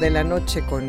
De la noche con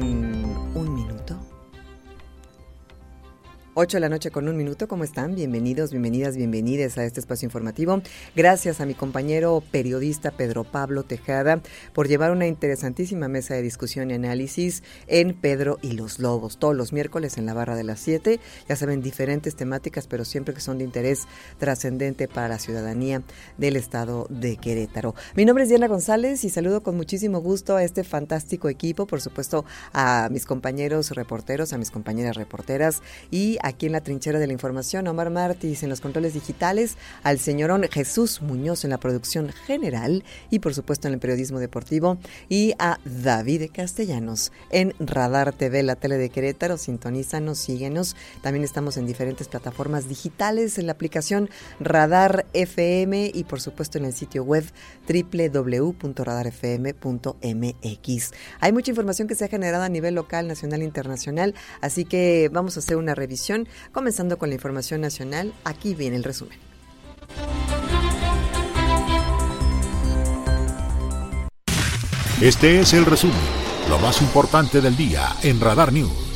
8 de la noche con un minuto, ¿cómo están? Bienvenidos, bienvenidas, bienvenidas a este espacio informativo. Gracias a mi compañero periodista Pedro Pablo Tejada por llevar una interesantísima mesa de discusión y análisis en Pedro y los Lobos, todos los miércoles en la barra de las 7. Ya saben, diferentes temáticas, pero siempre que son de interés trascendente para la ciudadanía del estado de Querétaro. Mi nombre es Diana González y saludo con muchísimo gusto a este fantástico equipo, por supuesto a mis compañeros reporteros, a mis compañeras reporteras y aquí en la trinchera de la información, Omar Martis en los controles digitales, al señorón Jesús Muñoz en la producción general y por supuesto en el periodismo deportivo. Y a David Castellanos en Radar TV, la tele de Querétaro, sintonízanos, síguenos, también estamos en diferentes plataformas digitales, en la aplicación Radar FM y por supuesto en el sitio web www.radarfm.mx. Hay mucha información que se ha generado a nivel local, nacional e internacional, así que vamos a hacer una revisión comenzando con la información nacional. Aquí viene el resumen. Este es el resumen, lo más importante del día en Radar News.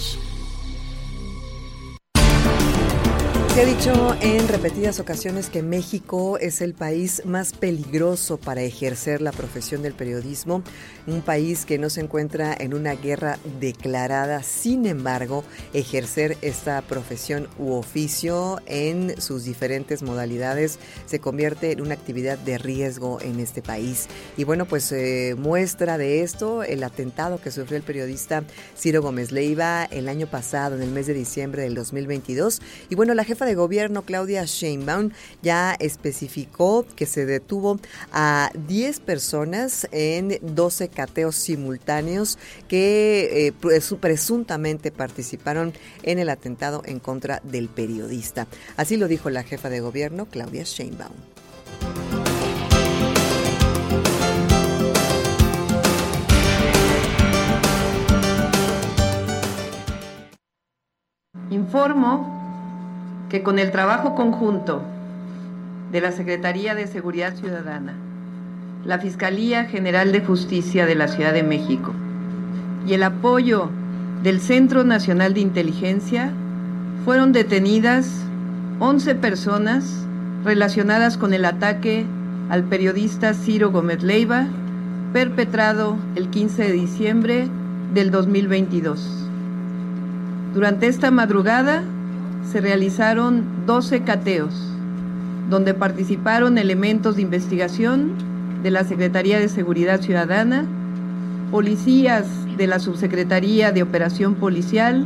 Se ha dicho en repetidas ocasiones que México es el país más peligroso para ejercer la profesión del periodismo, un país que no se encuentra en una guerra declarada, sin embargo, ejercer esta profesión u oficio en sus diferentes modalidades se convierte en una actividad de riesgo en este país. Y bueno, pues eh, muestra de esto el atentado que sufrió el periodista Ciro Gómez Leiva el año pasado, en el mes de diciembre del 2022. Y bueno, la jefa de gobierno, Claudia Sheinbaum, ya especificó que se detuvo a 10 personas en 12 cateos simultáneos que eh, presuntamente participaron en el atentado en contra del periodista. Así lo dijo la jefa de gobierno, Claudia Sheinbaum. Informo que con el trabajo conjunto de la Secretaría de Seguridad Ciudadana, la Fiscalía General de Justicia de la Ciudad de México y el apoyo del Centro Nacional de Inteligencia, fueron detenidas 11 personas relacionadas con el ataque al periodista Ciro Gómez Leiva, perpetrado el 15 de diciembre del 2022. Durante esta madrugada, se realizaron 12 cateos, donde participaron elementos de investigación de la Secretaría de Seguridad Ciudadana, policías de la Subsecretaría de Operación Policial,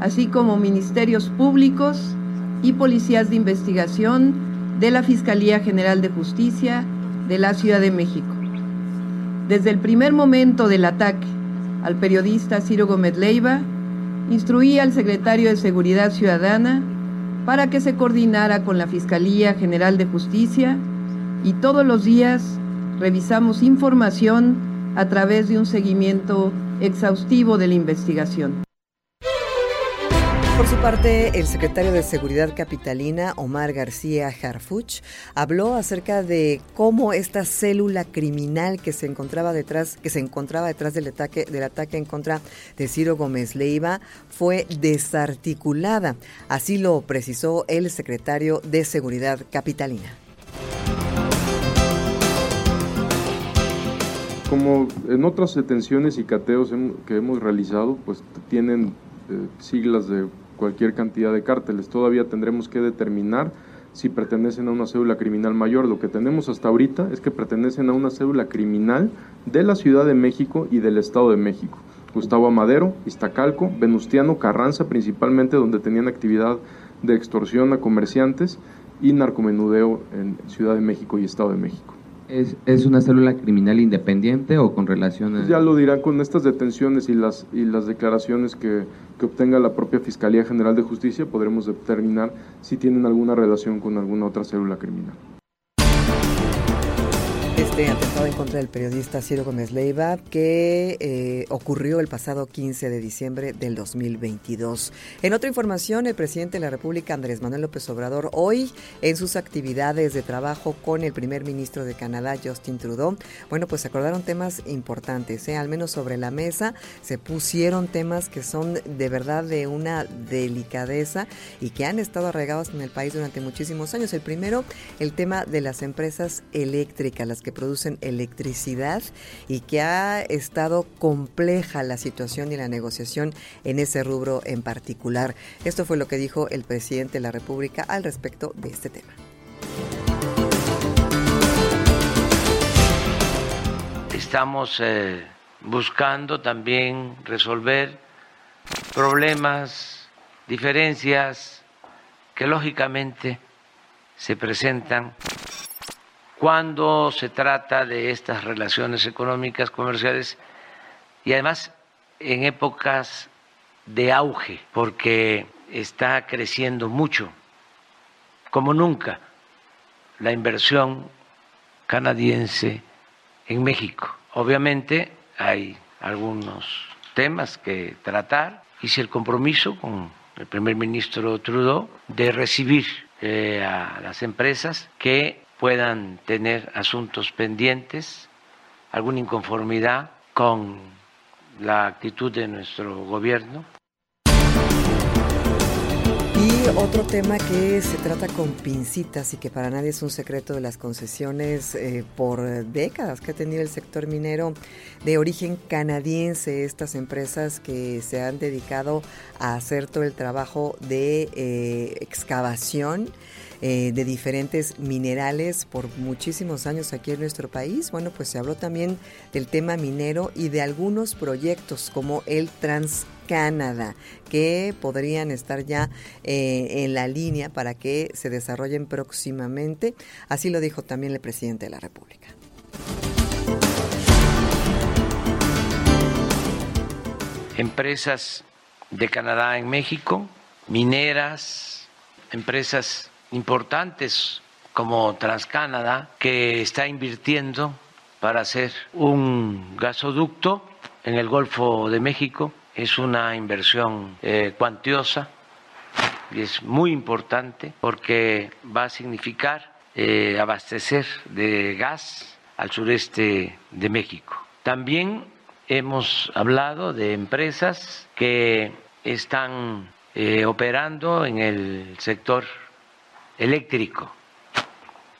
así como ministerios públicos y policías de investigación de la Fiscalía General de Justicia de la Ciudad de México. Desde el primer momento del ataque al periodista Ciro Gómez Leiva, instruí al secretario de Seguridad Ciudadana para que se coordinara con la Fiscalía General de Justicia y todos los días revisamos información a través de un seguimiento exhaustivo de la investigación. Por su parte, el secretario de Seguridad Capitalina, Omar García Harfuch, habló acerca de cómo esta célula criminal que se encontraba detrás, que se encontraba detrás del ataque, del ataque en contra de Ciro Gómez Leiva fue desarticulada. Así lo precisó el secretario de Seguridad Capitalina. Como en otras detenciones y cateos que hemos realizado, pues tienen eh, siglas de cualquier cantidad de cárteles. Todavía tendremos que determinar si pertenecen a una cédula criminal mayor. Lo que tenemos hasta ahorita es que pertenecen a una cédula criminal de la Ciudad de México y del Estado de México. Gustavo Amadero, Iztacalco, Venustiano, Carranza principalmente, donde tenían actividad de extorsión a comerciantes, y narcomenudeo en Ciudad de México y Estado de México. ¿Es, ¿Es, una célula criminal independiente o con relación a...? Ya lo dirán con estas detenciones y las, y las declaraciones que, que obtenga la propia Fiscalía General de Justicia, podremos determinar si tienen alguna relación con alguna otra célula criminal. Este atentado en contra del periodista Ciro Gómez Leiva que eh, ocurrió el pasado 15 de diciembre del 2022. En otra información, el presidente de la República, Andrés Manuel López Obrador, hoy en sus actividades de trabajo con el primer ministro de Canadá, Justin Trudeau, bueno, pues acordaron temas importantes, ¿eh? al menos sobre la mesa se pusieron temas que son de verdad de una delicadeza y que han estado arraigados en el país durante muchísimos años. El primero, el tema de las empresas eléctricas, las que producen electricidad y que ha estado compleja la situación y la negociación en ese rubro en particular. Esto fue lo que dijo el presidente de la República al respecto de este tema. Estamos eh, buscando también resolver problemas, diferencias que lógicamente se presentan cuando se trata de estas relaciones económicas, comerciales y además en épocas de auge, porque está creciendo mucho, como nunca, la inversión canadiense en México. Obviamente hay algunos temas que tratar. Hice el compromiso con el primer ministro Trudeau de recibir eh, a las empresas que puedan tener asuntos pendientes, alguna inconformidad con la actitud de nuestro gobierno. Y otro tema que se trata con pincitas y que para nadie es un secreto de las concesiones eh, por décadas que ha tenido el sector minero de origen canadiense, estas empresas que se han dedicado a hacer todo el trabajo de eh, excavación eh, de diferentes minerales por muchísimos años aquí en nuestro país. Bueno, pues se habló también del tema minero y de algunos proyectos como el TransCanada, que podrían estar ya eh, en la línea para que se desarrollen próximamente. Así lo dijo también el presidente de la República. Empresas de Canadá en México, mineras, empresas importantes como Transcanada, que está invirtiendo para hacer un gasoducto en el Golfo de México. Es una inversión eh, cuantiosa y es muy importante porque va a significar eh, abastecer de gas al sureste de México. También hemos hablado de empresas que están eh, operando en el sector eléctrico.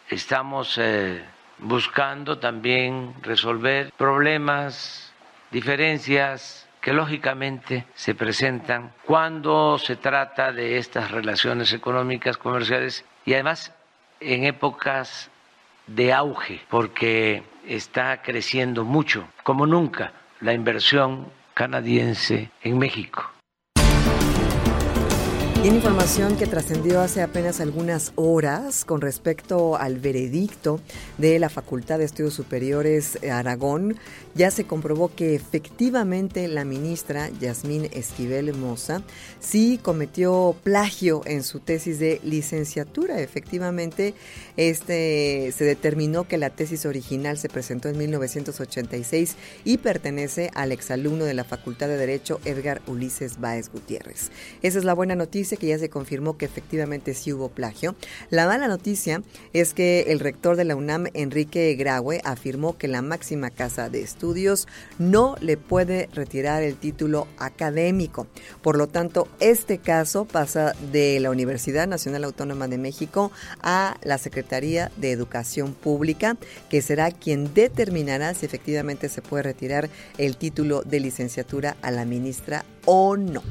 Estamos eh, buscando también resolver problemas, diferencias que lógicamente se presentan cuando se trata de estas relaciones económicas, comerciales y además en épocas de auge, porque está creciendo mucho, como nunca, la inversión canadiense en México. Tiene información que trascendió hace apenas algunas horas con respecto al veredicto de la Facultad de Estudios Superiores Aragón. Ya se comprobó que efectivamente la ministra Yasmín Esquivel Moza sí cometió plagio en su tesis de licenciatura. Efectivamente, este se determinó que la tesis original se presentó en 1986 y pertenece al exalumno de la Facultad de Derecho Edgar Ulises Báez Gutiérrez. Esa es la buena noticia que ya se confirmó que efectivamente sí hubo plagio. La mala noticia es que el rector de la UNAM, Enrique Graue, afirmó que la máxima casa de estudios no le puede retirar el título académico. Por lo tanto, este caso pasa de la Universidad Nacional Autónoma de México a la Secretaría de Educación Pública, que será quien determinará si efectivamente se puede retirar el título de licenciatura a la ministra o no.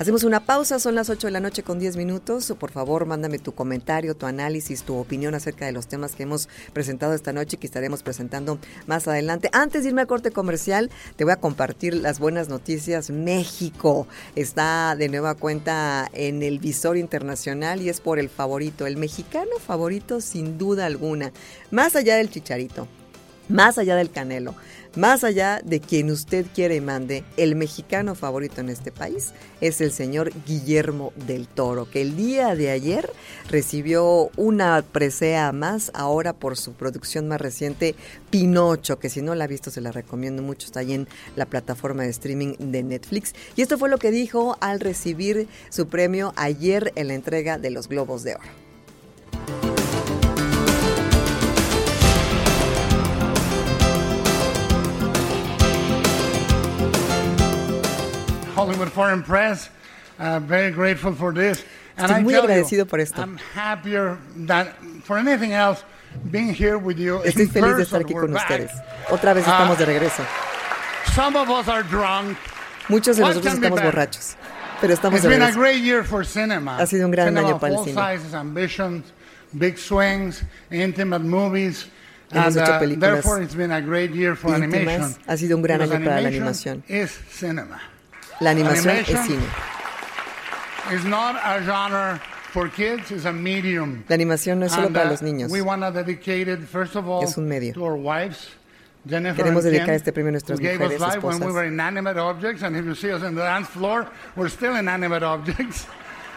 Hacemos una pausa, son las 8 de la noche con 10 minutos. Por favor, mándame tu comentario, tu análisis, tu opinión acerca de los temas que hemos presentado esta noche y que estaremos presentando más adelante. Antes de irme al corte comercial, te voy a compartir las buenas noticias. México está de nueva cuenta en el visor internacional y es por el favorito, el mexicano favorito sin duda alguna, más allá del chicharito, más allá del canelo más allá de quien usted quiere y mande, el mexicano favorito en este país es el señor Guillermo del Toro, que el día de ayer recibió una presea más ahora por su producción más reciente, Pinocho, que si no la ha visto se la recomiendo mucho, está ahí en la plataforma de streaming de Netflix. Y esto fue lo que dijo al recibir su premio ayer en la entrega de los Globos de Oro. Hollywood Foreign Press. Uh, very grateful for this. And Estoy muy agradecido por esto. I'm happier than for anything else being here with you. Estoy feliz de estar aquí con ustedes. Otra vez estamos de regreso. Uh, some of us are drunk. Muchos de nosotros estamos borrachos, pero estamos It's de been a regreso. great year for cinema. Ha sido un gran cinema año para el cine. sizes, ambitions, big swings, intimate movies. Hemos and hecho uh, películas therefore it's been a great year for íntimas. animation. Ha sido un gran año para la animación. is cinema. La animación es cine. It's not a genre for kids, it's a medium. La animación no es solo para uh, los niños. We want to dedicate it, first of all, Es un medio. to our wives. Jennifer Queremos dedicar este premio a nuestras mujeres, us life when we were inanimate objects, and if you see us in the dance floor, we're still inanimate objects.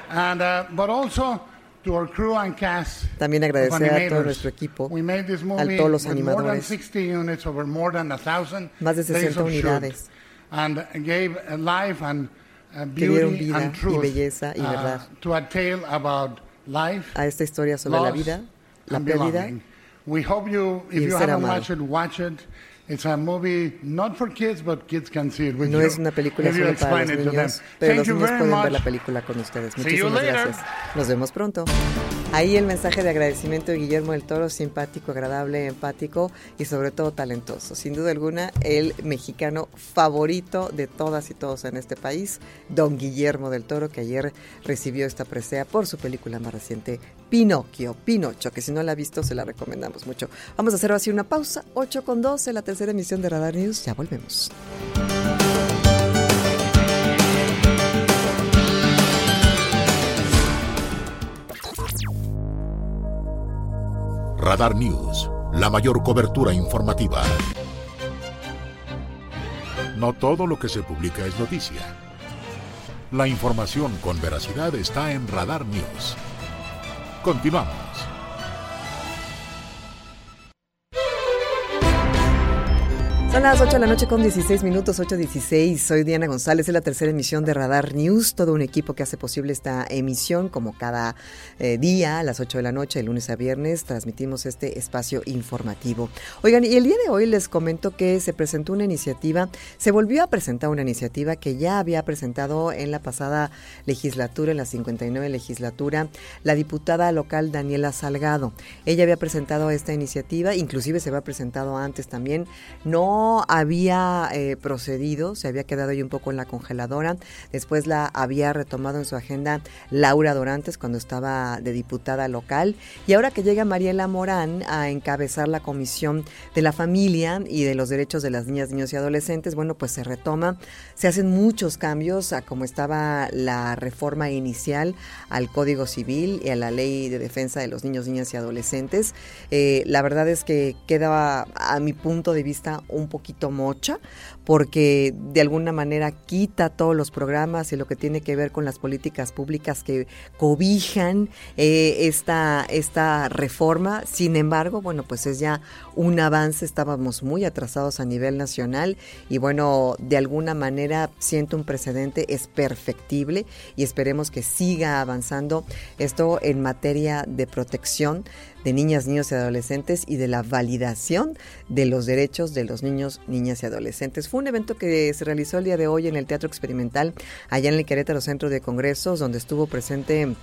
And uh, but also to our crew and cast. También agradecer a todo nuestro equipo, We made this a todos los with more than animadores. 60 units over more than a thousand Más de days 60 of shoot, unidades. And gave life and uh, beauty and y truth belleza y uh, to a tale about life a esta historia sobre la vida, la and pérdida. belonging. We hope you, if you haven't amado. watched it, watch it. It's a movie not for kids, but kids can see it with No you. es una película if solo para los niños, pero Thank los niños pueden much. ver la película con ustedes. Muchísimas gracias. Nos vemos pronto. Ahí el mensaje de agradecimiento de Guillermo del Toro, simpático, agradable, empático y sobre todo talentoso. Sin duda alguna, el mexicano favorito de todas y todos en este país, don Guillermo del Toro, que ayer recibió esta presea por su película más reciente, Pinocchio, Pinocho, que si no la ha visto se la recomendamos mucho. Vamos a hacer así una pausa, 8 con 12, la tercera emisión de Radar News, ya volvemos. Radar News, la mayor cobertura informativa. No todo lo que se publica es noticia. La información con veracidad está en Radar News. Continuamos. Son las 8 de la noche con 16 minutos, 8.16. Soy Diana González, es la tercera emisión de Radar News, todo un equipo que hace posible esta emisión, como cada eh, día a las 8 de la noche, de lunes a viernes, transmitimos este espacio informativo. Oigan, y el día de hoy les comento que se presentó una iniciativa, se volvió a presentar una iniciativa que ya había presentado en la pasada legislatura, en la 59 legislatura, la diputada local Daniela Salgado. Ella había presentado esta iniciativa, inclusive se había presentado antes también, no había eh, procedido, se había quedado ahí un poco en la congeladora. Después la había retomado en su agenda Laura Dorantes cuando estaba de diputada local. Y ahora que llega Mariela Morán a encabezar la Comisión de la Familia y de los Derechos de las Niñas, Niños y Adolescentes, bueno, pues se retoma. Se hacen muchos cambios a como estaba la reforma inicial al Código Civil y a la Ley de Defensa de los Niños, Niñas y Adolescentes. Eh, la verdad es que queda, a mi punto de vista, un poquito mocha, porque de alguna manera quita todos los programas y lo que tiene que ver con las políticas públicas que cobijan eh, esta, esta reforma. Sin embargo, bueno, pues es ya un avance, estábamos muy atrasados a nivel nacional y bueno, de alguna manera siento un precedente, es perfectible y esperemos que siga avanzando esto en materia de protección de niñas, niños y adolescentes y de la validación de los derechos de los niños, niñas y adolescentes. Fue un evento que se realizó el día de hoy en el Teatro Experimental, allá en el Querétaro Centro de Congresos, donde estuvo presente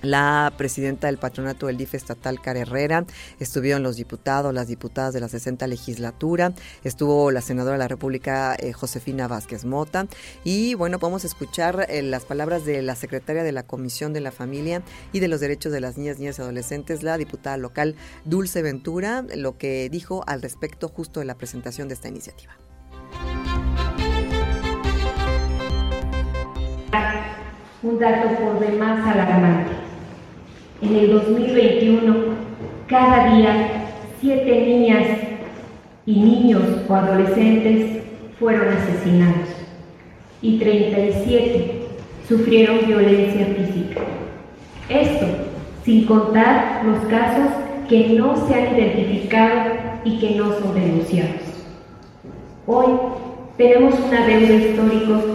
la presidenta del patronato del DIF estatal, Cara Herrera, estuvieron los diputados, las diputadas de la 60 legislatura, estuvo la senadora de la República, eh, Josefina Vázquez Mota, y bueno, podemos escuchar eh, las palabras de la secretaria de la Comisión de la Familia y de los Derechos de las Niñas, Niñas y Adolescentes, la diputada local Dulce Ventura, lo que dijo al respecto justo de la presentación de esta iniciativa. Un dato por demás alarmante en el 2021, cada día, siete niñas y niños o adolescentes fueron asesinados y 37 sufrieron violencia física. Esto sin contar los casos que no se han identificado y que no son denunciados. Hoy tenemos una deuda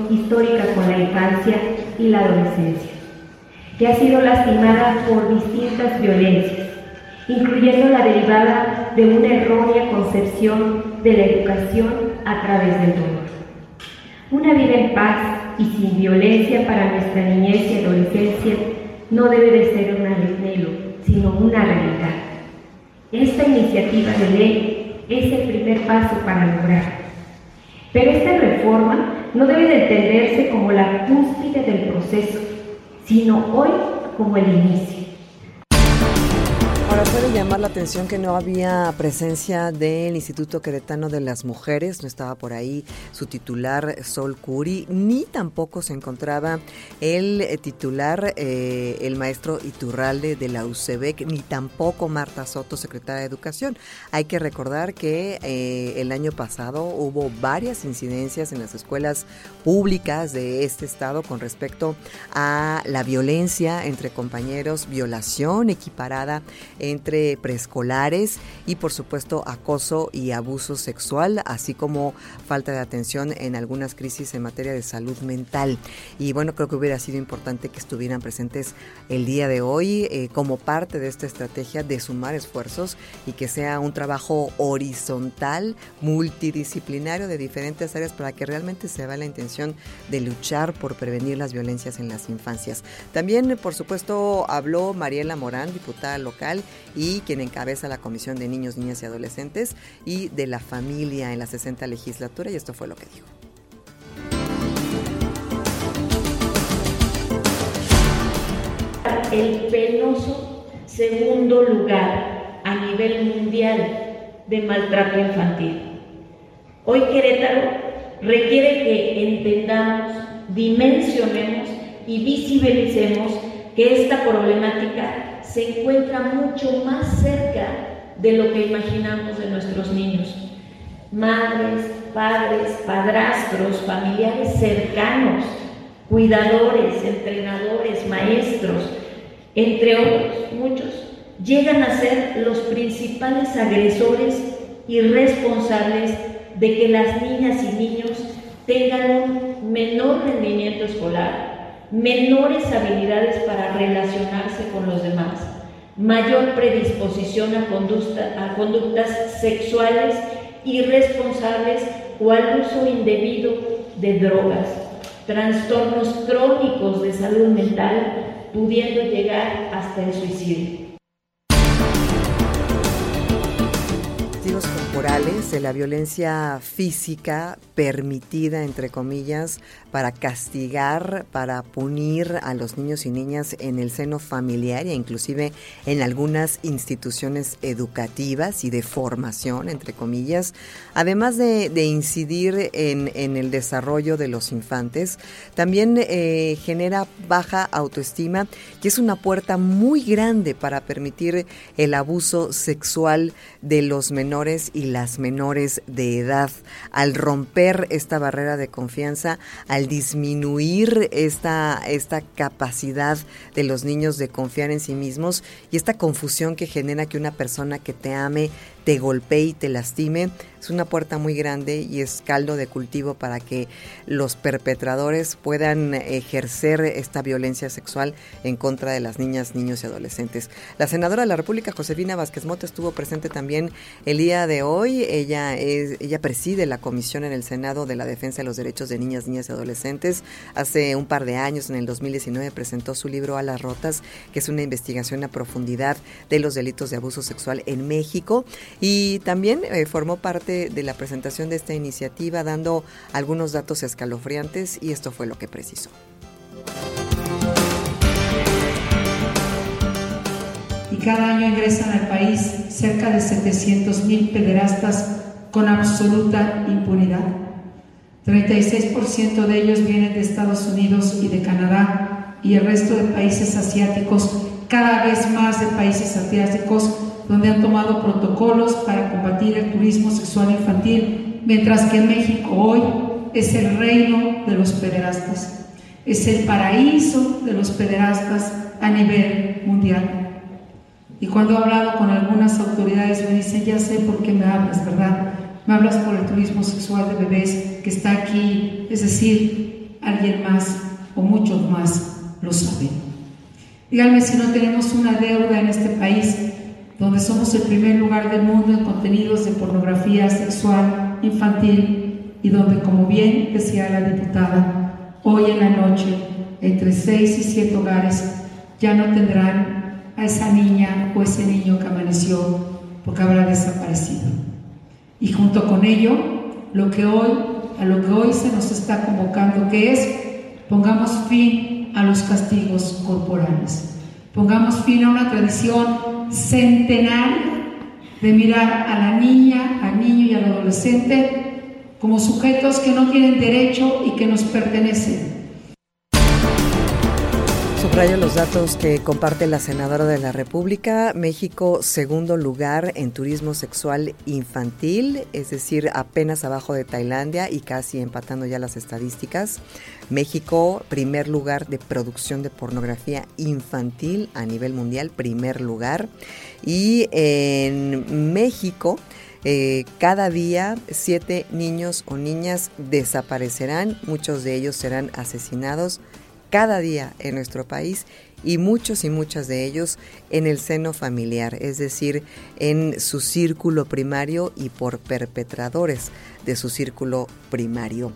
histórica con la infancia y la adolescencia que ha sido lastimada por distintas violencias, incluyendo la derivada de una errónea concepción de la educación a través del dolor. Una vida en paz y sin violencia para nuestra niñez y adolescencia no debe de ser un anhelo, sino una realidad. Esta iniciativa de ley es el primer paso para lograrlo. Pero esta reforma no debe de entenderse como la cúspide del proceso, sino hoy como el inicio. Puede llamar la atención que no había presencia del Instituto Queretano de las Mujeres, no estaba por ahí su titular Sol Curi, ni tampoco se encontraba el eh, titular, eh, el maestro Iturralde de la UCEBEC, ni tampoco Marta Soto, secretaria de Educación. Hay que recordar que eh, el año pasado hubo varias incidencias en las escuelas públicas de este estado con respecto a la violencia entre compañeros, violación equiparada entre preescolares y por supuesto acoso y abuso sexual, así como falta de atención en algunas crisis en materia de salud mental. Y bueno, creo que hubiera sido importante que estuvieran presentes el día de hoy eh, como parte de esta estrategia de sumar esfuerzos y que sea un trabajo horizontal, multidisciplinario de diferentes áreas para que realmente se vea la intención de luchar por prevenir las violencias en las infancias. También, por supuesto, habló Mariela Morán, diputada local, y quien encabeza la Comisión de Niños, Niñas y Adolescentes y de la Familia en la 60 legislatura y esto fue lo que dijo. El penoso segundo lugar a nivel mundial de maltrato infantil. Hoy Querétaro requiere que entendamos, dimensionemos y visibilicemos que esta problemática se encuentra mucho más cerca de lo que imaginamos de nuestros niños. Madres, padres, padrastros, familiares cercanos, cuidadores, entrenadores, maestros, entre otros, muchos, llegan a ser los principales agresores y responsables de que las niñas y niños tengan un menor rendimiento escolar, menores habilidades para relacionarse con los demás, mayor predisposición a, conductas sexuales irresponsables o al uso indebido de drogas, trastornos crónicos de salud mental, pudiendo llegar hasta el suicidio. Corporales de la violencia física permitida, entre comillas, para castigar, para punir a los niños y niñas en el seno familiar e inclusive en algunas instituciones educativas y de formación, entre comillas, además de, incidir en, el desarrollo de los infantes, también eh, genera baja autoestima y es una puerta muy grande para permitir el abuso sexual de los menores y las menores de edad. Al romper esta barrera de confianza, al disminuir esta, esta capacidad de los niños de confiar en sí mismos y esta confusión que genera que una persona que te ame te golpee y te lastime, es una puerta muy grande y es caldo de cultivo para que los perpetradores puedan ejercer esta violencia sexual en contra de las niñas, niños y adolescentes. La senadora de la República, Josefina Vázquez Mota, estuvo presente también el día de hoy. Ella, es, ella preside la comisión en el Senado de la Defensa de los Derechos de Niñas, Niñas y Adolescentes. Hace un par de años, en el 2019, presentó su libro A las Rotas, que es una investigación a profundidad de los delitos de abuso sexual en México. Y también eh, formó parte de la presentación de esta iniciativa dando algunos datos escalofriantes y esto fue lo que precisó. Y cada año ingresan al país cerca de 700 mil pederastas con absoluta impunidad. 36% de ellos vienen de Estados Unidos y de Canadá y el resto de países asiáticos, cada vez más de países asiáticos donde han tomado protocolos para combatir el turismo sexual infantil, mientras que México hoy es el reino de los pederastas, es el paraíso de los pederastas a nivel mundial. Y cuando he hablado con algunas autoridades me dicen, ya sé por qué me hablas, ¿verdad? Me hablas por el turismo sexual de bebés que está aquí, es decir, alguien más o muchos más lo saben. Díganme si no tenemos una deuda en este país donde somos el primer lugar del mundo en contenidos de pornografía sexual infantil y donde, como bien decía la diputada, hoy en la noche, entre seis y siete hogares ya no tendrán a esa niña o ese niño que amaneció porque habrá desaparecido. Y junto con ello, lo que hoy, a lo que hoy se nos está convocando, que es pongamos fin a los castigos corporales, pongamos fin a una tradición centenario de mirar a la niña, al niño y al adolescente como sujetos que no tienen derecho y que nos pertenecen Subrayo los datos que comparte la senadora de la República. México, segundo lugar en turismo sexual infantil, es decir, apenas abajo de Tailandia y casi empatando ya las estadísticas. México, primer lugar de producción de pornografía infantil a nivel mundial, primer lugar. Y en México, eh, cada día siete niños o niñas desaparecerán, muchos de ellos serán asesinados cada día en nuestro país y muchos y muchas de ellos en el seno familiar, es decir, en su círculo primario y por perpetradores de su círculo primario.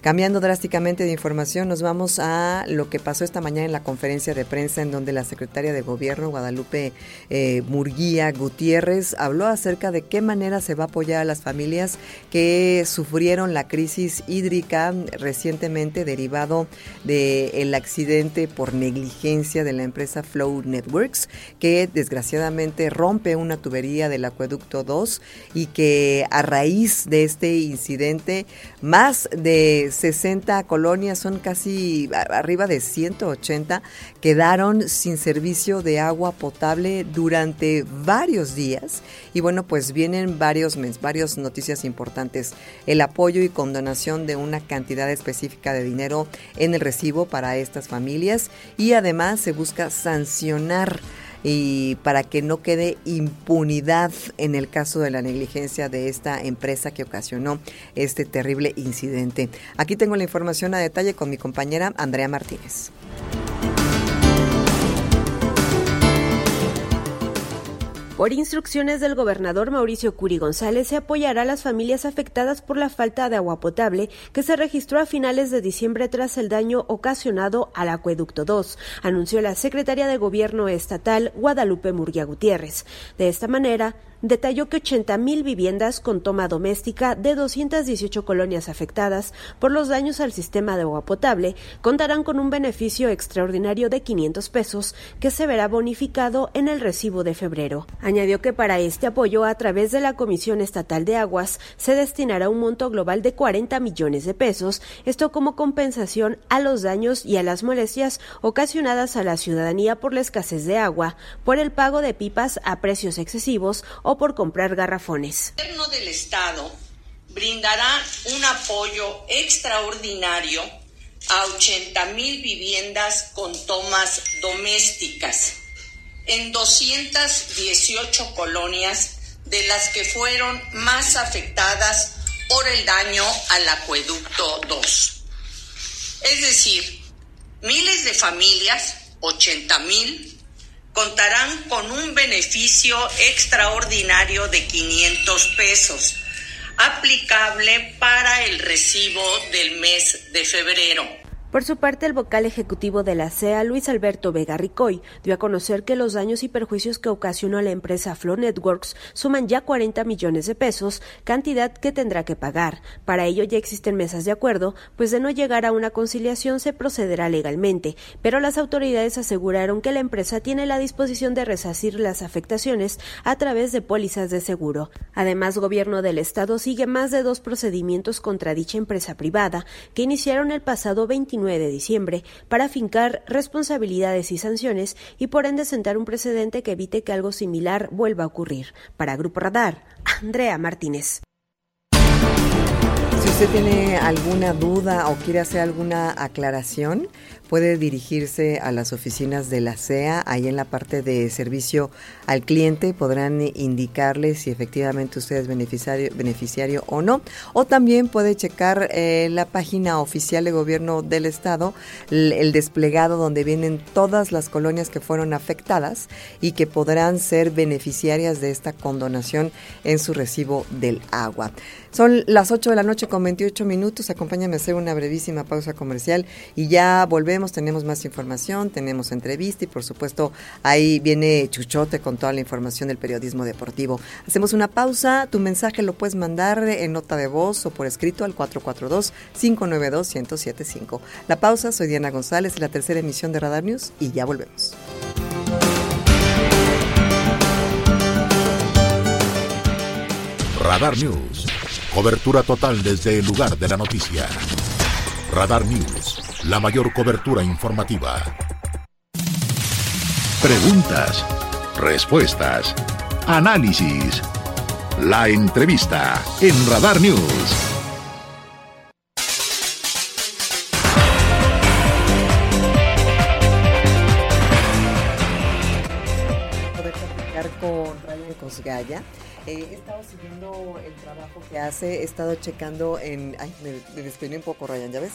Cambiando drásticamente de información, nos vamos a lo que pasó esta mañana en la conferencia de prensa en donde la secretaria de Gobierno, Guadalupe eh, Murguía Gutiérrez, habló acerca de qué manera se va a apoyar a las familias que sufrieron la crisis hídrica recientemente derivado del accidente por negligencia de la empresa Flow Networks, que desgraciadamente rompe una tubería del acueducto 2 y que a raíz de este incidente más de 60 colonias, son casi arriba de 180, quedaron sin servicio de agua potable durante varios días. Y bueno, pues vienen varios meses, varias noticias importantes. El apoyo y condonación de una cantidad específica de dinero en el recibo para estas familias y además se busca sancionar y para que no quede impunidad en el caso de la negligencia de esta empresa que ocasionó este terrible incidente. Aquí tengo la información a detalle con mi compañera Andrea Martínez. Por instrucciones del gobernador Mauricio Curi González, se apoyará a las familias afectadas por la falta de agua potable que se registró a finales de diciembre tras el daño ocasionado al acueducto 2, anunció la secretaria de Gobierno estatal Guadalupe Murguía Gutiérrez. De esta manera, detalló que 80 mil viviendas con toma doméstica de 218 colonias afectadas por los daños al sistema de agua potable contarán con un beneficio extraordinario de 500 pesos que se verá bonificado en el recibo de febrero. Añadió que para este apoyo a través de la Comisión Estatal de Aguas se destinará un monto global de 40 millones de pesos, esto como compensación a los daños y a las molestias ocasionadas a la ciudadanía por la escasez de agua, por el pago de pipas a precios excesivos o por comprar garrafones. El gobierno del Estado brindará un apoyo extraordinario a 80 mil viviendas con tomas domésticas en 218 colonias de las que fueron más afectadas por el daño al acueducto 2. Es decir, miles de familias, 80 mil, contarán con un beneficio extraordinario de 500 pesos, aplicable para el recibo del mes de febrero. Por su parte, el vocal ejecutivo de la CEA, Luis Alberto Vega Ricoy, dio a conocer que los daños y perjuicios que ocasionó la empresa Flow Networks suman ya 40 millones de pesos, cantidad que tendrá que pagar. Para ello ya existen mesas de acuerdo, pues de no llegar a una conciliación se procederá legalmente, pero las autoridades aseguraron que la empresa tiene la disposición de resarcir las afectaciones a través de pólizas de seguro. Además, gobierno del estado sigue más de dos procedimientos contra dicha empresa privada que iniciaron el pasado 29 de diciembre para fincar responsabilidades y sanciones y por ende sentar un precedente que evite que algo similar vuelva a ocurrir. Para Grupo Radar, Andrea Martínez. Si usted tiene alguna duda o quiere hacer alguna aclaración, puede dirigirse a las oficinas de la CEA, ahí en la parte de servicio al cliente podrán indicarle si efectivamente usted es beneficiario, beneficiario o no, o también puede checar eh, la página oficial de gobierno del estado, el, desplegado donde vienen todas las colonias que fueron afectadas y que podrán ser beneficiarias de esta condonación en su recibo del agua. Son las 8 de la noche con 28 minutos. Acompáñame a hacer una brevísima pausa comercial y ya volvemos. Tenemos más información, tenemos entrevista y por supuesto ahí viene Chuchote con toda la información del periodismo deportivo. Hacemos una pausa. Tu mensaje lo puedes mandar en nota de voz o por escrito al 442-592-1075. La pausa. Soy Diana González, la tercera emisión de Radar News y ya volvemos. Radar News. Cobertura total desde el lugar de la noticia. Radar News, la mayor cobertura informativa. Preguntas, respuestas, análisis. La entrevista en Radar News. Poder platicar con Ryan Cosgaya. He estado siguiendo el trabajo que hace, he estado checando en... Ay, me, me un poco, Ryan, ¿ya ves?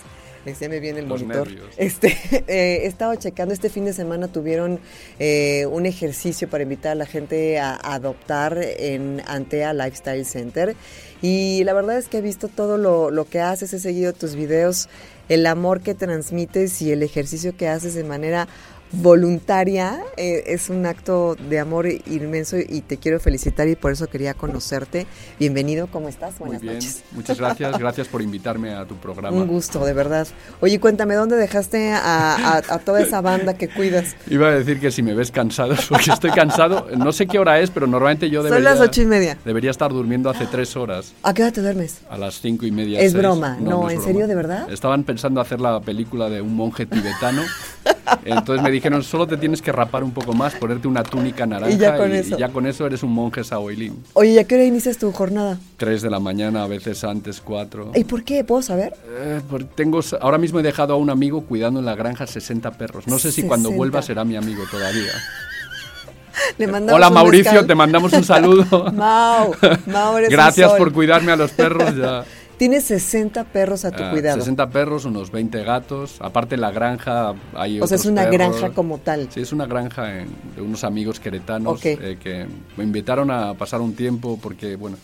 Se me viene el Los monitor. nervios. Este, eh, he estado checando, este fin de semana tuvieron eh, un ejercicio para invitar a la gente a, a adoptar en Antea Lifestyle Center. Y la verdad es que he visto todo lo, lo que haces, he seguido tus videos, el amor que transmites y el ejercicio que haces de manera voluntaria eh, es un acto de amor inmenso y te quiero felicitar y por eso quería conocerte. Bienvenido, ¿cómo estás? Muy Buenas bien, noches. muchas gracias, gracias por invitarme a tu programa. Un gusto, de verdad. Oye, cuéntame, ¿dónde dejaste a, a- a toda esa banda que cuidas? Iba a decir que si me ves cansado, porque estoy cansado. No sé qué hora es, pero normalmente yo Son debería, las ocho y media. debería estar durmiendo hace tres horas, ¿A qué hora te duermes? a las cinco y media. Es seis. broma. No, es ¿en broma. serio, de verdad? Estaban pensando hacer la película de un monje tibetano. Entonces me dijeron, solo te tienes que rapar un poco más, ponerte una túnica naranja Y ya con eso. y ya con eso eres un monje saoilín. Oye, ¿y a qué hora inicias tu jornada? Tres de la mañana, a veces antes cuatro. ¿Y por qué? ¿Puedo saber? Eh, tengo, ahora mismo he dejado a un amigo cuidando en la granja 60 perros. No sé si cuando 60. vuelva será mi amigo todavía. Le mandamos Hola un Mauricio, mezcal. te mandamos un saludo. Mau, Mau, eres un Gracias sol. por cuidarme a los perros. Ya. Tienes 60 perros a tu Ah, cuidado. 60 perros, unos 20 gatos. Aparte la granja hay O sea, es una perros. granja como tal. Sí, es una granja en- de unos amigos queretanos Ok. eh, que me invitaron a pasar un tiempo porque, bueno,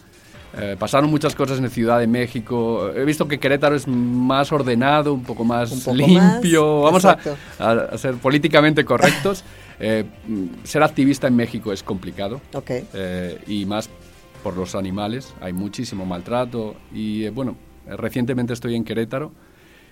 eh, pasaron muchas cosas en Ciudad de México. He visto que Querétaro es más ordenado, un poco más Un poco limpio. más, Vamos a, a- ser políticamente correctos. Eh, mm, ser activista en México es complicado. Ok. Eh, y más por los animales. Hay muchísimo maltrato. Y eh, bueno, recientemente estoy en Querétaro.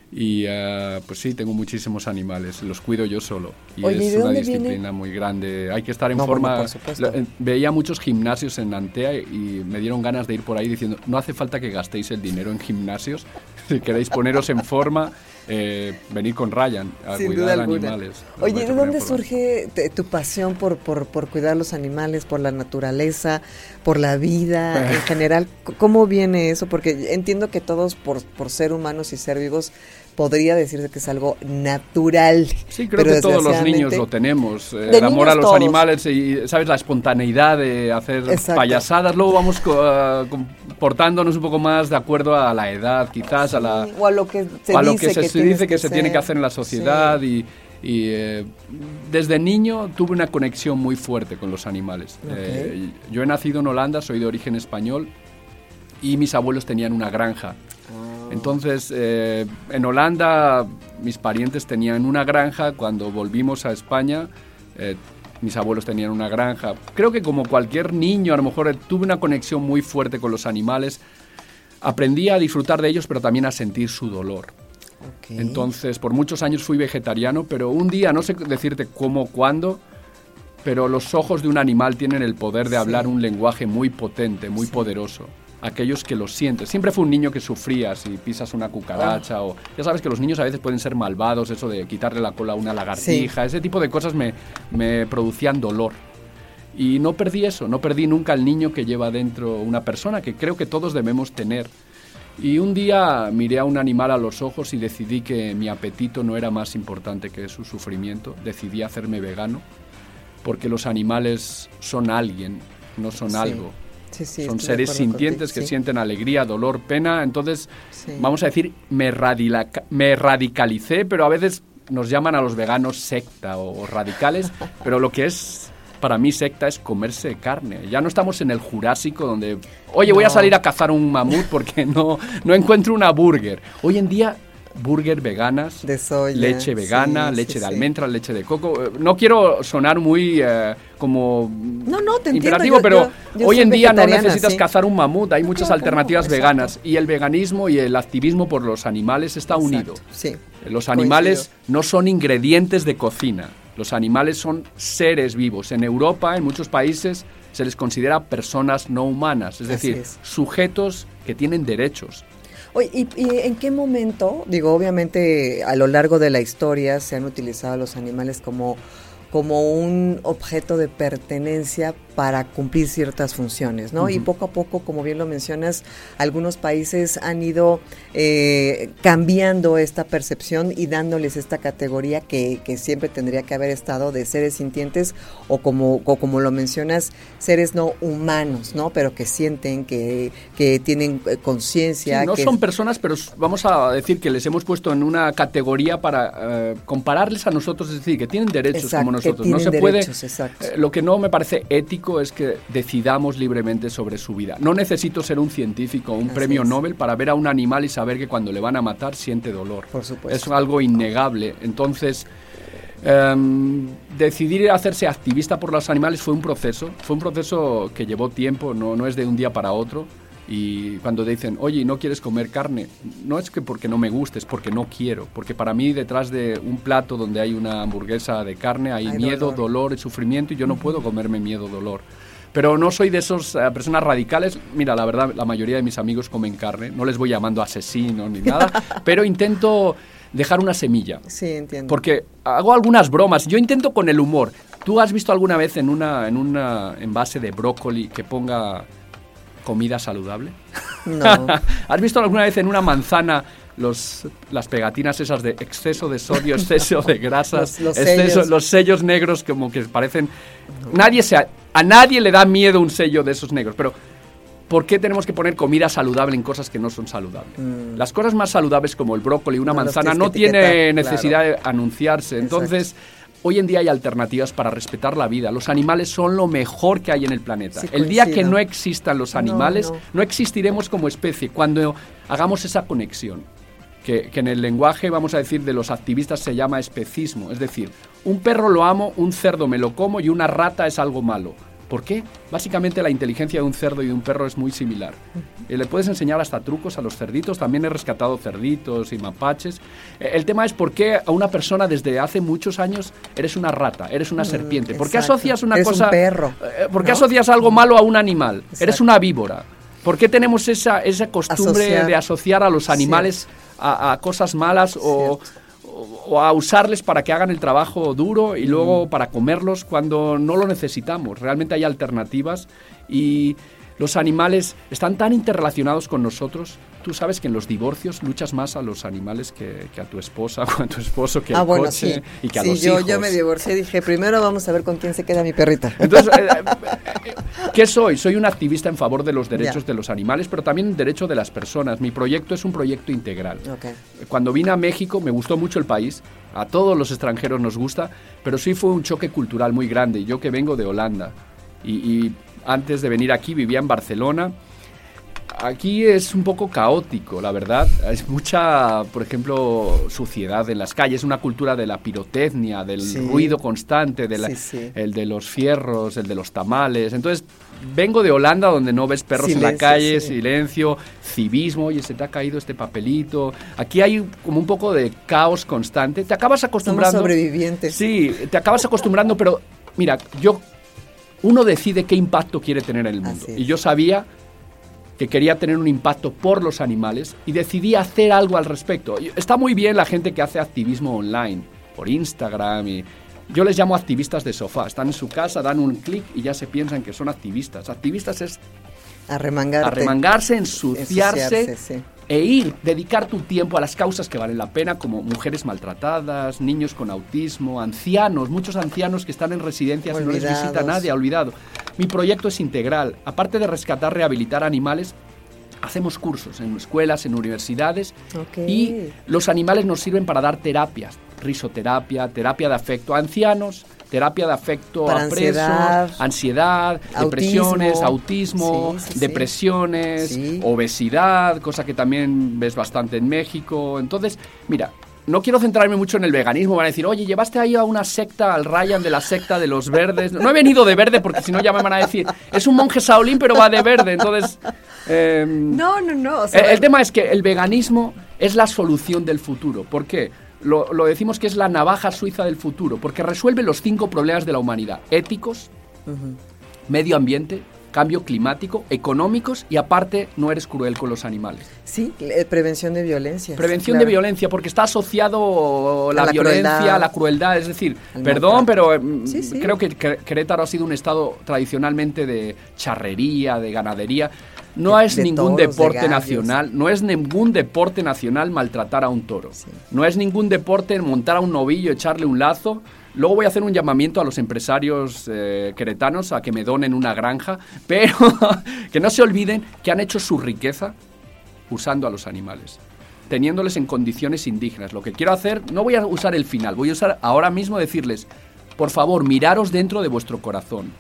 Y eh, pues sí, tengo muchísimos animales, los cuido yo solo. Y Oye, ¿y es una dónde viene? disciplina muy grande. Hay que estar en No, bueno, forma. Lo- eh, veía muchos gimnasios en Antea y me dieron ganas de ir por ahí diciendo: no hace falta que gastéis el dinero en gimnasios. Si queréis poneros en forma, eh, venir con Ryan a Sin cuidar animales. Oye, ¿de dónde surge te- tu pasión por, por, por cuidar los animales, por la naturaleza, por la vida en general? ¿Cómo viene eso? Porque entiendo que todos, por, por ser humanos y ser vivos, podría decirse que es algo natural. Sí, creo pero que todos los niños lo tenemos. eh, el amor a los todos. animales y, ¿sabes? La espontaneidad de hacer Exacto. payasadas. Luego vamos co- ah, comportándonos un poco más de acuerdo a la edad, quizás, a la... O a lo que se lo dice que se, que se tienes dice que, que se tiene que hacer en la sociedad y, y, eh, desde niño tuve una conexión muy fuerte con los animales. Eh, yo he nacido en Holanda, soy de origen español y mis abuelos tenían una granja. Entonces, eh, en Holanda mis parientes tenían una granja, cuando volvimos a España eh, mis abuelos tenían una granja. Creo que como cualquier niño, a lo mejor eh, tuve una conexión muy fuerte con los animales. Aprendí a disfrutar de ellos, pero también a sentir su dolor. Entonces, por muchos años fui vegetariano, pero un día, no sé decirte cómo, cuándo, pero los ojos de un animal tienen el poder de Sí. hablar un lenguaje muy potente, muy poderoso. Aquellos que lo sienten. Siempre fue un niño que sufría si pisas una cucaracha o... Ya sabes que los niños a veces pueden ser malvados, eso de quitarle la cola a una lagartija, ese tipo de cosas me, me producían dolor. Y no perdí eso, no perdí nunca al niño que lleva dentro una persona, que creo que todos debemos tener. Y un día miré a un animal a los ojos y decidí que mi apetito no era más importante que su sufrimiento. Decidí hacerme vegano porque los animales son alguien, no son Sí. algo. Sí, sí, son seres sintientes contigo, que sienten alegría, dolor, pena. Entonces, vamos a decir, me, me radicalicé, pero a veces nos llaman a los veganos secta o, o radicales, pero lo que es para mí secta es comerse carne. Ya no estamos en el Jurásico donde, oye, voy a salir a cazar un mamut porque no, no encuentro una burger. Hoy en día, burger veganas, De soya, leche vegana, sí, leche sí, de sí. almendra, leche de coco. Eh, No quiero sonar muy eh, como No, no, te entiendo. imperativo, yo- pero yo- yo hoy en día no necesitas cazar un mamut, hay muchas alternativas exacto. veganas y el veganismo y el activismo por los animales está unido. Sí. Los animales no son ingredientes de cocina, los animales son seres vivos. En Europa, en muchos países, se les considera personas no humanas, es Así decir, es. sujetos que tienen derechos. Oye, ¿y, y en qué momento, digo, obviamente a lo largo de la historia se han utilizado los animales como, como un objeto de pertenencia para cumplir ciertas funciones, ¿no? Y poco a poco, como bien lo mencionas, algunos países han ido eh, cambiando esta percepción y dándoles esta categoría que, que siempre tendría que haber estado de seres sintientes o como, o como lo mencionas, seres no humanos, ¿no? Pero que sienten, que, que tienen eh, conciencia. Sí, no que son personas, pero vamos a decir que les hemos puesto en una categoría para eh, compararles a nosotros, es decir, que tienen derechos Exacto, como nosotros. No se puede. derechos, exacto. eh, lo que no me parece ético es que decidamos libremente sobre su vida. No necesito ser un científico o un Así premio es. Nobel para ver a un animal y saber que cuando le van a matar siente dolor. Por supuesto. Es algo innegable. Entonces. Em, decidir hacerse activista por los animales fue un proceso, fue un proceso que llevó tiempo, no, no es de un día para otro. Y cuando dicen, oye, ¿no quieres comer carne? No es que porque no me guste, es porque no quiero. Porque para mí detrás de un plato donde hay una hamburguesa de carne hay, Hay miedo, dolor. dolor. y sufrimiento y yo no puedo comerme miedo, dolor. Pero no soy de esas eh, personas radicales. Mira, la verdad, la mayoría de mis amigos comen carne. No les voy llamando asesino ni nada, pero intento dejar una semilla. Sí, entiendo. Porque hago algunas bromas. Yo intento con el humor. ¿Tú has visto alguna vez en una en una envase de brócoli que ponga comida saludable? No. ¿Has visto alguna vez en una manzana los, las pegatinas esas de exceso de sodio, exceso de grasas, Los- los exceso- sellos. los sellos negros como que parecen... Nadie se, a, a nadie le da miedo un sello de esos negros, pero ¿por qué tenemos que poner comida saludable en cosas que no son saludables? Mm. Las cosas más saludables como el brócoli, una No manzana, no tiene necesidad claro. de anunciarse. Entonces, hoy en día hay alternativas para respetar la vida. Los animales son lo mejor que hay en el planeta. Sí, el día que no existan los No, animales, no. no existiremos como especie. Cuando hagamos esa conexión, que, que en el lenguaje, vamos a decir, de los activistas se llama especismo. Es decir, un perro lo amo, un cerdo me lo como y una rata es algo malo. ¿Por qué? Básicamente la inteligencia de un cerdo y de un perro es muy similar. Y le puedes enseñar hasta trucos a los cerditos. También he rescatado cerditos y mapaches. Eh, El tema es por qué a una persona desde hace muchos años eres una rata, eres una Mm, serpiente. ¿Por qué asocias una Eres un cosa... perro, eh, ¿Por qué ¿no? asocias algo malo a un animal? Eres una víbora. ¿Por qué tenemos esa, esa costumbre Asociar. de asociar a los animales a, a cosas malas o- o a usarles para que hagan el trabajo duro y luego para comerlos cuando no lo necesitamos? Realmente hay alternativas y Los animales están tan interrelacionados con nosotros. Tú sabes que en los divorcios luchas más a los animales que, que a tu esposa o a tu esposo, que ah, al bueno, coche sí. y que a sí, los yo, hijos. yo me divorcié y dije, primero vamos a ver con quién se queda mi perrita. Entonces, eh, eh, ¿qué soy? Soy un activista en favor de los derechos Ya. de los animales, pero también el derecho de las personas. Mi proyecto es un proyecto integral. Ok. Cuando vine a México me gustó mucho el país, a todos los extranjeros nos gusta, pero sí fue un choque cultural muy grande. Yo que vengo de Holanda y, y antes de venir aquí vivía en Barcelona. Aquí es un poco caótico, la verdad. Es mucha, por ejemplo, suciedad en las calles, una cultura de la pirotecnia, del Sí. ruido constante, de la- Sí, sí. el de los fierros, el de los tamales. Entonces, vengo de Holanda donde no ves perros en la calle, silencio, civismo, oye, se te ha caído este papelito. Aquí hay como un poco de caos constante. Te acabas Somos acostumbrando. sobrevivientes. Sí, te acabas acostumbrando, pero mira, yo uno decide qué impacto quiere tener en el mundo. Y yo sabía que quería tener un impacto por los animales y decidí hacer algo al respecto. Está muy bien la gente que hace activismo online, por Instagram y yo les llamo activistas de sofá. Están en su casa, dan un clic y ya se piensan que son activistas. Activistas es Arremangarte. arremangarse, ensuciarse, Ensuciarse, sí. E ir, dedicar tu tiempo a las causas que valen la pena, como mujeres maltratadas, niños con autismo, ancianos, muchos ancianos que están en residencias y no les visita Olvidados. nadie, olvidado. Mi proyecto es integral. Aparte de rescatar, rehabilitar animales, hacemos cursos en escuelas, en universidades y los animales nos sirven para dar terapias, risoterapia, terapia de afecto a ancianos, terapia de afecto Para a presos, ansiedad. ansiedad, depresiones, autismo, Sí, sí, sí. depresiones, Sí. obesidad, cosa que también ves bastante en México. Entonces, mira, no quiero centrarme mucho en el veganismo. Van a decir, oye, llevaste ahí a una secta, al Ryan de la secta de los verdes. No he venido de verde porque si no ya me van a decir, es un monje Shaolin pero va de verde. Entonces, em, No, no, no. o sea, el, el tema es que el veganismo es la solución del futuro. ¿Por qué? Lo, lo decimos que es la navaja suiza del futuro, porque resuelve los cinco problemas de la humanidad. Éticos, medio ambiente, cambio climático, económicos y aparte no eres cruel con los animales. Sí, eh, prevención de violencia. Prevención de violencia, porque está asociado la, la violencia crueldad. a la crueldad. Es decir, Al perdón, maltrato. pero mm, Sí, sí. creo que Quer- Querétaro ha sido un estado tradicionalmente de charrería, de ganadería. No De- es de ningún toros, deporte nacional, no es ningún deporte nacional maltratar a un toro. No es ningún deporte montar a un novillo, echarle un lazo. Luego voy a hacer un llamamiento a los empresarios eh, queretanos a que me donen una granja, pero que no se olviden que han hecho su riqueza usando a los animales, teniéndoles en condiciones indignas. Lo que quiero hacer, no voy a usar el final, voy a usar ahora mismo decirles, por favor, miraros dentro de vuestro corazón,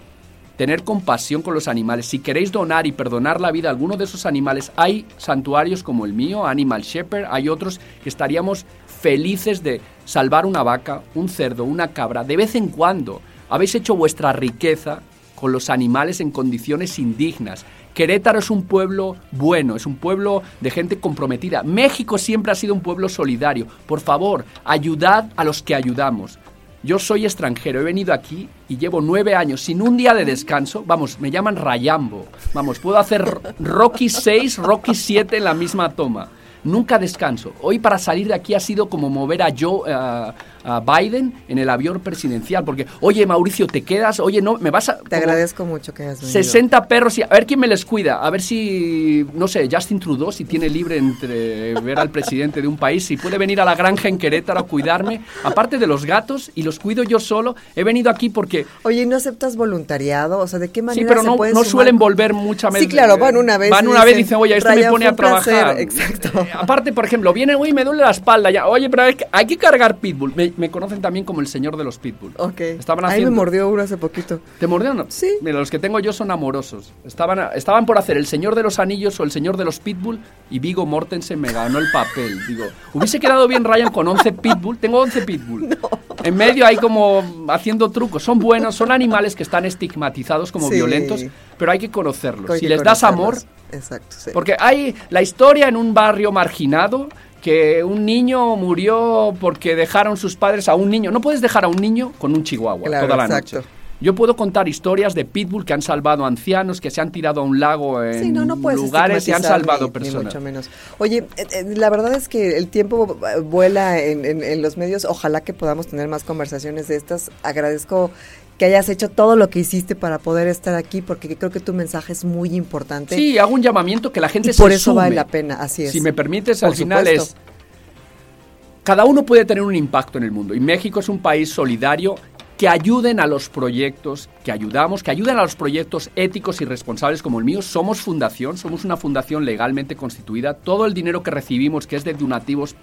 tener compasión con los animales. Si queréis donar y perdonar la vida a alguno de esos animales, hay santuarios como el mío, Animal Shepherd, hay otros que estaríamos felices de salvar una vaca, un cerdo, una cabra, de vez en cuando. Habéis hecho vuestra riqueza con los animales en condiciones indignas. Querétaro es un pueblo bueno, es un pueblo de gente comprometida. México siempre ha sido un pueblo solidario. Por favor, ayudad a los que ayudamos. Yo soy extranjero, he venido aquí y llevo nueve años sin un día de descanso. Vamos, me llaman Rayambo. Vamos, puedo hacer Rocky 6, Rocky 7 en la misma toma. Nunca descanso. Hoy para salir de aquí ha sido como mover a a- a Biden en el avión presidencial. Porque, oye, Mauricio, ¿te quedas? Oye, no, me vas a... Te agradezco mucho que hayas venido. 60 perros y a ver quién me les cuida, a ver si, no sé, Justin Trudeau, si tiene libre entre ver al presidente de un país, si puede venir a la granja en Querétaro a cuidarme, aparte de los gatos, y los cuido yo solo, he venido aquí porque... Oye, ¿y ¿no aceptas voluntariado? O sea, ¿de qué manera Sí, pero se no, puede no sumar? suelen volver muchas veces. Sí, claro, van una vez. Van y una vez y dicen, oye, esto me "Ryan, pone a un placer". trabajar. Exacto. Eh, aparte, por ejemplo, viene, uy, me duele la espalda ya. Oye, pero hay que, hay que cargar pitbull. Me, me conocen también como el señor de los pitbull. Ok. Estaban Ahí me haciendo... mordió uno hace poquito. ¿Te mordió o no? Sí. Mira, los que tengo yo son amorosos. Estaban, estaban por hacer El Señor de los Anillos o El Señor de los Pitbull y Vigo Mortensen me ganó el papel. Digo, hubiese quedado bien Ryan con 11 Pitbull. Tengo 11 Pitbull. En medio hay como haciendo trucos. Son buenos, son animales que están estigmatizados como Sí. violentos, pero hay que conocerlos. Hay si que les das amor. Exacto, sí. porque hay la historia en un barrio marginado que un niño murió porque dejaron sus padres a un niño. No puedes dejar a un niño con un chihuahua Claro, toda la exacto. noche. Yo puedo contar historias de pitbull que han salvado ancianos, que se han tirado a un lago en Sí, no, no puedes lugares y han salvado ni- ni personas. mucho menos. Oye, eh, eh, la verdad es que el tiempo vuela en, en- en los medios. Ojalá que podamos tener más conversaciones de estas. Agradezco que hayas hecho todo lo que hiciste para poder estar aquí, porque creo que tu mensaje es muy importante. Sí, hago un llamamiento que la gente y se por eso sume. vale la pena, así es. Si me permites, Por al final es cada uno puede tener un impacto en el mundo y México es un país solidario que ayuden a los proyectos, que ayudamos, que ayuden a los proyectos éticos y responsables como el mío. Somos fundación, somos una fundación legalmente constituida. Todo el dinero que recibimos, que es de donativos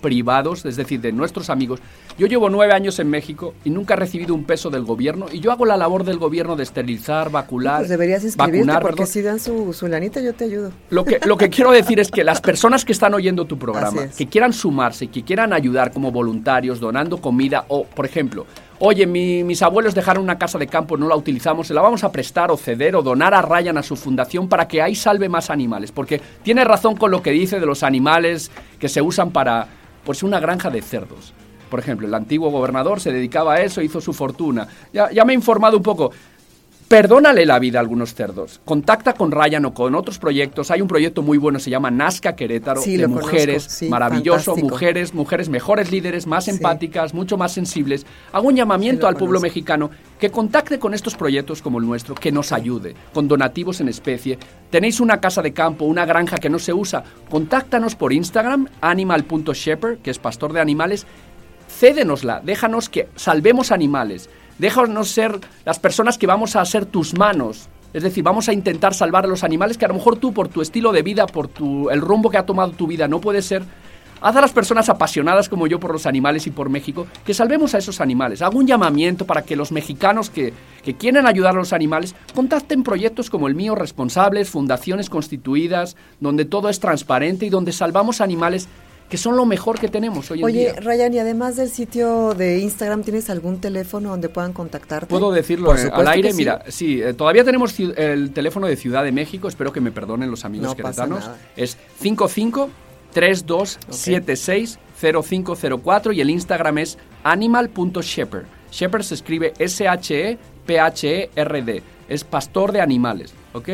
privados, es decir, de nuestros amigos. Yo llevo nueve años en México y nunca he recibido un peso del gobierno y yo hago la labor del gobierno de esterilizar, vacunar, Pues deberías inscribirte vacunar, porque perdón. si dan su, su lanita yo te ayudo. Lo que, lo que quiero decir es que las personas que están oyendo tu programa, es. que quieran sumarse, que quieran ayudar como voluntarios, donando comida o, por ejemplo, oye, mi- mis abuelos dejaron una casa de campo, no la utilizamos, se la vamos a prestar o ceder o donar a Ryan a su fundación para que ahí salve más animales. Porque tiene razón con lo que dice de los animales que se usan para, pues, una granja de cerdos. Por ejemplo, el antiguo gobernador se dedicaba a eso, hizo su fortuna. Ya, ya me he informado un poco. Perdónale la vida a algunos cerdos. Contacta con Ryan o con otros proyectos. Hay un proyecto muy bueno, se llama Nazca Querétaro, Sí, de mujeres. sí, maravilloso. fantástico. Mujeres, mujeres mejores líderes, más empáticas, mucho más sensibles. Hago un llamamiento al pueblo mexicano que contacte con estos proyectos como el nuestro, que nos ayude, con donativos en especie. Tenéis una casa de campo, una granja que no se usa. Contáctanos por Instagram, animal.shepherd, que es pastor de animales. Cédenosla, déjanos que salvemos animales. Déjanos ser las personas que vamos a ser tus manos. Es decir, vamos a intentar salvar a los animales que a lo mejor tú, por tu estilo de vida, por tu, el rumbo que ha tomado tu vida, no puede ser. Haz a las personas apasionadas como yo por los animales y por México que salvemos a esos animales. Hago un llamamiento para que los mexicanos que, que quieren ayudar a los animales contacten proyectos como el mío, responsables, fundaciones constituidas, donde todo es transparente y donde salvamos animales que son lo mejor que tenemos hoy en Oye, día. Ryan, y además del sitio de Instagram, ¿tienes algún teléfono donde puedan contactarte? ¿Puedo decirlo Por eh, al aire? sí. Mira, sí, eh, todavía tenemos el teléfono de Ciudad de México, espero que me perdonen los amigos No pasa queretanos. nada. Es 55 3276 0504 y el Instagram es animal.shepherd. Shepherd se escribe S-H-E-P-H-E-R-D. Es pastor de animales, ¿ok?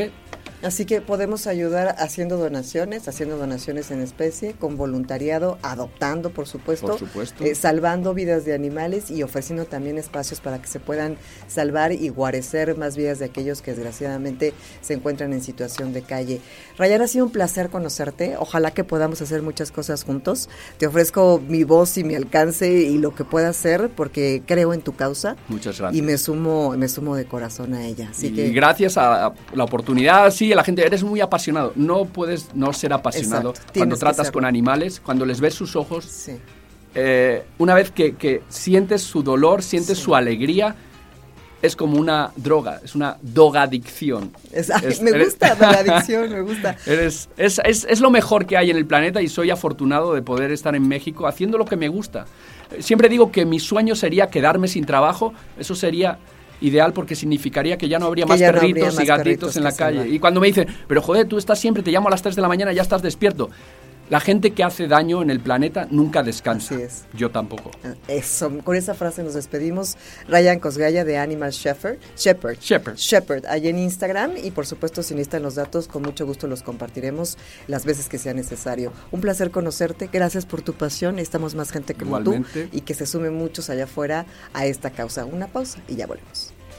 Así que podemos ayudar haciendo donaciones, haciendo donaciones en especie, con voluntariado, adoptando, por supuesto, Por supuesto. eh, salvando vidas de animales y ofreciendo también espacios para que se puedan salvar y guarecer más vidas de aquellos que desgraciadamente se encuentran en situación de calle. Ryan, ha sido un placer conocerte. Ojalá que podamos hacer muchas cosas juntos. Te ofrezco mi voz y mi alcance y lo que pueda hacer porque creo en tu causa Muchas gracias. y me sumo, me sumo de corazón a ella. Así y que gracias a la oportunidad, sí, la gente, eres muy apasionado. No puedes no ser apasionado Exacto, cuando tratas con animales, cuando les ves sus ojos. Sí. eh, una vez que, que sientes su dolor, sientes su alegría, es como una droga, es una dogadicción. Es- me eres- gusta la adicción, me gusta. Eres- es, es- es lo mejor que hay en el planeta y soy afortunado de poder estar en México haciendo lo que me gusta. Siempre digo que mi sueño sería quedarme sin trabajo, eso sería ideal porque significaría que ya no habría Que más no perritos y gatitos en la calle. Y cuando me dicen, pero joder, tú estás siempre, te llamo a las 3 de la mañana, ya estás despierto. La gente que hace daño en el planeta nunca descansa. Yo tampoco. Eso, con esa frase nos despedimos. Ryan Cosgaya de Animal Shepherd. Shepherd. Shepherd. Shepherd, ahí en Instagram. Y por supuesto, si necesitan los datos, con mucho gusto los compartiremos las veces que sea necesario. Un placer conocerte. Gracias por tu pasión. Estamos más gente como Igualmente. tú y que se sumen muchos allá afuera a esta causa. Una pausa y ya volvemos.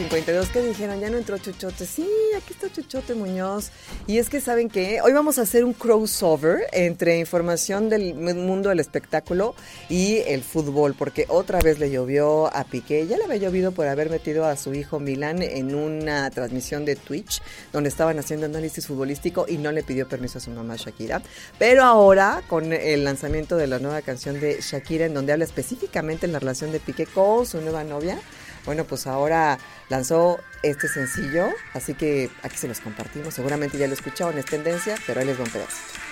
52 que dijeron, ya no entró Chuchote. Sí, aquí está Chuchote Muñoz. Y es que saben que hoy vamos a hacer un crossover entre información del mundo del espectáculo y el fútbol, porque otra vez le llovió a Piqué. Ya le había llovido por haber metido a su hijo Milán en una transmisión de Twitch donde estaban haciendo análisis futbolístico y no le pidió permiso a su mamá Shakira. Pero ahora, con el lanzamiento de la nueva canción de Shakira, en donde habla específicamente en la relación de Piqué con su nueva novia, bueno, pues ahora lanzó este sencillo, así que aquí se los compartimos. Seguramente ya lo escucharon, es tendencia, pero ahí les va un pedacito.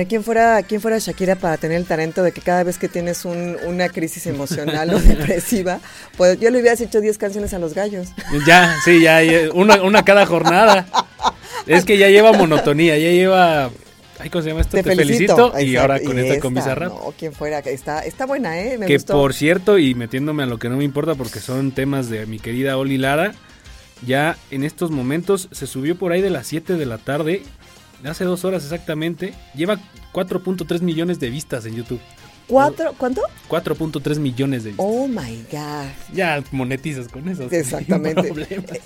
Mira, ¿quién fuera, quién fuera Shakira para tener el talento de que cada vez que tienes un, una crisis emocional o depresiva, pues yo le hubieras hecho 10 canciones a los gallos. Ya, sí, ya, ya, una, una cada jornada. Es que ya lleva monotonía, ya lleva Ay, ¿cómo se llama esto? Te, Te, felicito. felicito. Y ahora con y esta con esta, Bizarrap. No, quien fuera, está, está buena, ¿eh? Me que gustó. por cierto, y metiéndome a lo que no me importa porque son temas de mi querida Oli Lara, ya en estos momentos se subió por ahí de las 7 de la tarde, hace dos horas exactamente, lleva 4.3 millones de vistas en YouTube. ¿Cuatro? ¿Cuánto? 4.3 millones de vistas. Oh my God. Ya monetizas con eso. Exactamente.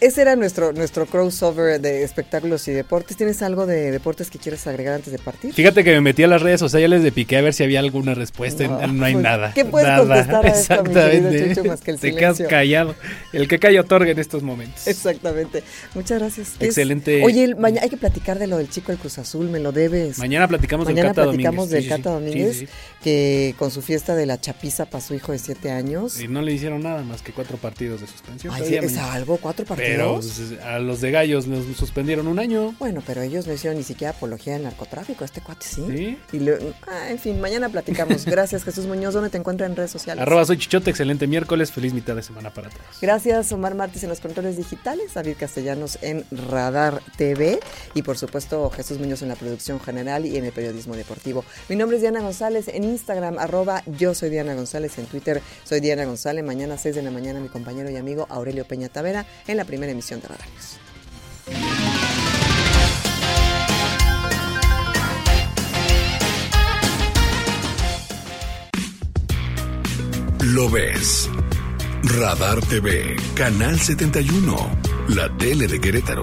Ese era nuestro, nuestro crossover de espectáculos y deportes. ¿Tienes algo de deportes que quieres agregar antes de partir? Fíjate que me metí a las redes sociales de piqué a ver si había alguna respuesta. y No, no, hay pues, nada. ¿qué puedes nada. contestar a esto, mi querido Chucho, más que el Te quedas callado. El que calla otorga en estos momentos. Exactamente. Muchas gracias. Es- Excelente. Oye, el- maña- hay que platicar de lo del chico del Cruz Azul, me lo debes. Mañana platicamos del Mañana Cata platicamos Domínguez. del Sí, sí, Cata sí. Domínguez, Sí, sí, con su fiesta de la chapiza para su hijo de siete años. Y no le hicieron nada más que cuatro partidos de suspensión. Ay, Todavía ¿es algo? ¿Cuatro Pero partidos? pues, a los de Gallos nos suspendieron un año. Bueno, pero ellos no hicieron ni siquiera apología del narcotráfico, este cuate sí. Sí. Y ah, en fin, mañana platicamos. Gracias, Jesús Muñoz. ¿Dónde te encuentran en redes sociales? Arroba soy Chichote, excelente miércoles, feliz mitad de semana para todos. Gracias, Omar Martínez en los controles digitales, David Castellanos en Radar TV y por supuesto Jesús Muñoz en la producción general y en el periodismo deportivo. Mi nombre es Diana González en Instagram, arroba yo soy Diana González, en Twitter soy Diana González. Mañana 6 de la mañana mi compañero y amigo Aurelio Peña Tavera en la primera emisión de Radar News. Lo ves. Radar TV, Canal 71, la tele de Querétaro.